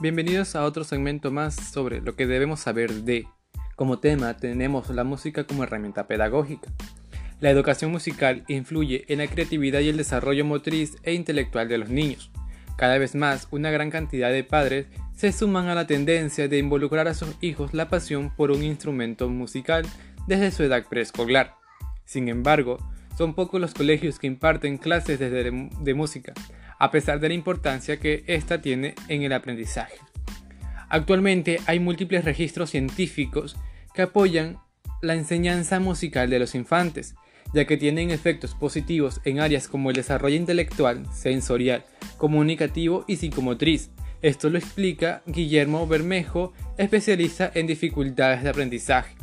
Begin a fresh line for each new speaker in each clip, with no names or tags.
Bienvenidos a otro segmento más sobre lo que debemos saber de. Como tema tenemos la música como herramienta pedagógica. La educación musical influye en la creatividad y el desarrollo motriz e intelectual de los niños. Cada vez más, una gran cantidad de padres se suman a la tendencia de involucrar a sus hijos la pasión por un instrumento musical desde su edad preescolar. Sin embargo, son pocos los colegios que imparten clases de música, a pesar de la importancia que ésta tiene en el aprendizaje. Actualmente hay múltiples registros científicos que apoyan la enseñanza musical de los infantes, ya que tienen efectos positivos en áreas como el desarrollo intelectual, sensorial, comunicativo y psicomotriz. Esto lo explica Guillermo Bermejo, especialista en dificultades de aprendizaje.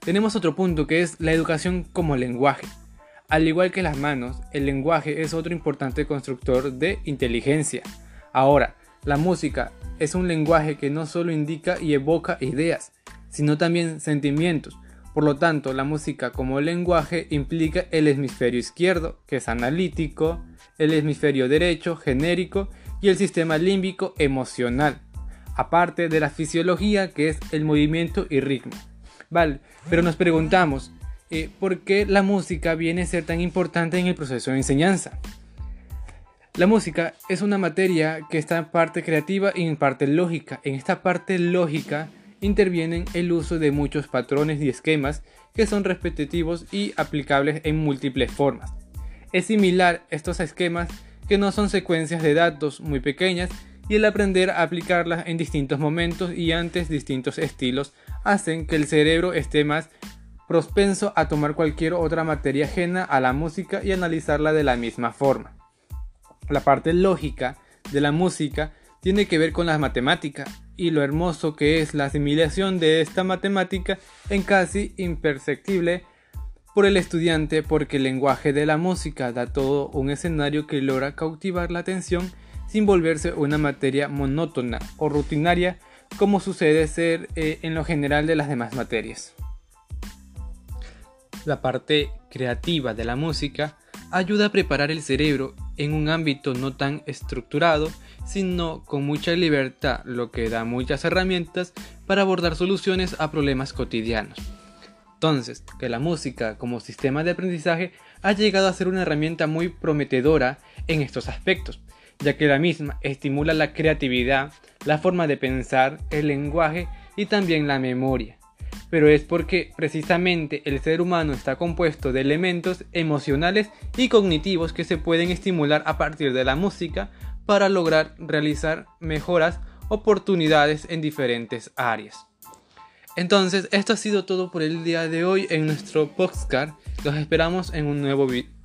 Tenemos otro punto que es la educación como lenguaje. Al igual que las manos, el lenguaje es otro importante constructor de inteligencia. Ahora, la música es un lenguaje que no solo indica y evoca ideas, sino también sentimientos. Por lo tanto, la música como lenguaje implica el hemisferio izquierdo, que es analítico, el hemisferio derecho, genérico, y el sistema límbico emocional, aparte de la fisiología, que es el movimiento y ritmo. Vale, pero nos preguntamos, eh, por qué la música viene a ser tan importante en el proceso de enseñanza. La música es una materia que está en parte creativa y en parte lógica. En esta parte lógica intervienen el uso de muchos patrones y esquemas que son repetitivos y aplicables en múltiples formas. Es similar estos esquemas que no son secuencias de datos muy pequeñas y el aprender a aplicarlas en distintos momentos y antes distintos estilos hacen que el cerebro esté más propenso a tomar cualquier otra materia ajena a la música y analizarla de la misma forma. La parte lógica de la música tiene que ver con la matemática y lo hermoso que es la asimilación de esta matemática en casi imperceptible por el estudiante porque el lenguaje de la música da todo un escenario que logra cautivar la atención sin volverse una materia monótona o rutinaria como sucede ser eh, en lo general de las demás materias. La parte creativa de la música ayuda a preparar el cerebro en un ámbito no tan estructurado, sino con mucha libertad, lo que da muchas herramientas para abordar soluciones a problemas cotidianos. Entonces, que la música como sistema de aprendizaje ha llegado a ser una herramienta muy prometedora en estos aspectos, ya que la misma estimula la creatividad, la forma de pensar, el lenguaje y también la memoria pero es porque precisamente el ser humano está compuesto de elementos emocionales y cognitivos que se pueden estimular a partir de la música para lograr realizar mejoras oportunidades en diferentes áreas. Entonces, esto ha sido todo por el día de hoy en nuestro podcast. Los esperamos en un nuevo video.